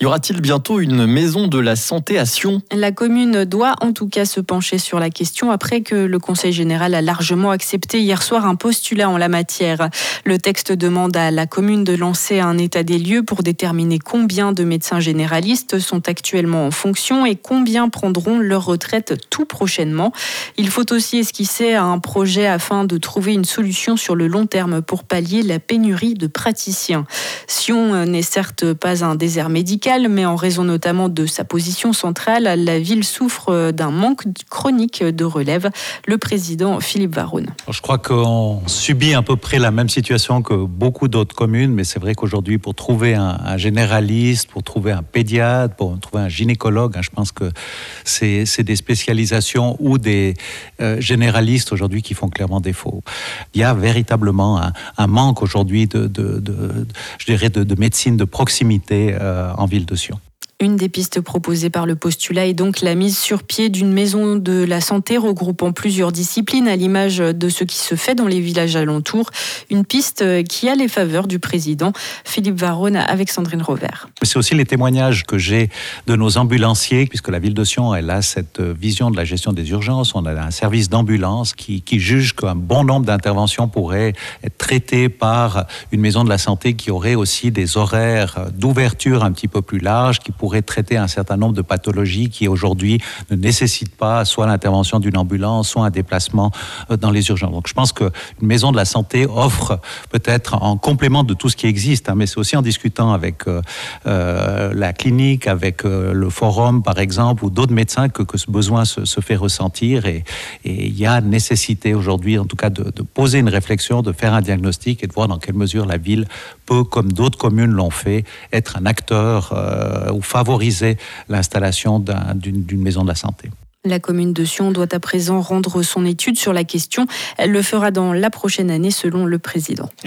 Y aura-t-il bientôt une maison de la santé à Sion? La commune doit en tout cas se pencher sur la question après que le Conseil général a largement accepté hier soir un postulat en la matière. Le texte demande à la commune de lancer un état des lieux pour déterminer combien de médecins généralistes sont actuellement en fonction et combien prendront leur retraite tout prochainement. Il faut aussi esquisser un projet afin de trouver une solution sur le long terme pour pallier la pénurie de praticiens. Sion n'est certes pas un désert médical, mais en raison notamment de sa position centrale, la ville souffre d'un manque chronique de relève. Le président Philippe Varoun. Je crois qu'on subit à peu près la même situation que beaucoup d'autres communes, mais c'est vrai qu'aujourd'hui, pour trouver un, généraliste, pour trouver un pédiatre, pour trouver un gynécologue, hein, je pense que c'est des spécialisations ou des euh, généralistes aujourd'hui qui font clairement défaut. Il y a véritablement un, manque aujourd'hui de, je dirais, de, médecine de proximité euh, en ville de Sion. Une des pistes proposées par le postulat est donc la mise sur pied d'une maison de la santé regroupant plusieurs disciplines à l'image de ce qui se fait dans les villages alentours. Une piste qui a les faveurs du président Philippe Varone avec Sandrine Rovert. C'est aussi les témoignages que j'ai de nos ambulanciers, puisque la ville de Sion, elle a cette vision de la gestion des urgences. On a un service d'ambulance qui, juge qu'un bon nombre d'interventions pourraient être traitées par une maison de la santé qui aurait aussi des horaires d'ouverture un petit peu plus larges, qui pourraient pourrait traiter un certain nombre de pathologies qui aujourd'hui ne nécessitent pas soit l'intervention d'une ambulance, soit un déplacement euh, dans les urgences. Donc je pense qu'une maison de la santé offre peut-être en complément de tout ce qui existe, hein, mais c'est aussi en discutant avec euh, euh, la clinique, avec le forum par exemple, ou d'autres médecins que, ce besoin se, fait ressentir et il y a nécessité aujourd'hui en tout cas de, de poser une réflexion, de faire un diagnostic et de voir dans quelle mesure la ville peut, comme d'autres communes l'ont fait, être un acteur euh, ou favoriser l'installation d'une maison de la santé. La commune de Sion doit à présent rendre son étude sur la question. Elle le fera dans la prochaine année selon le président.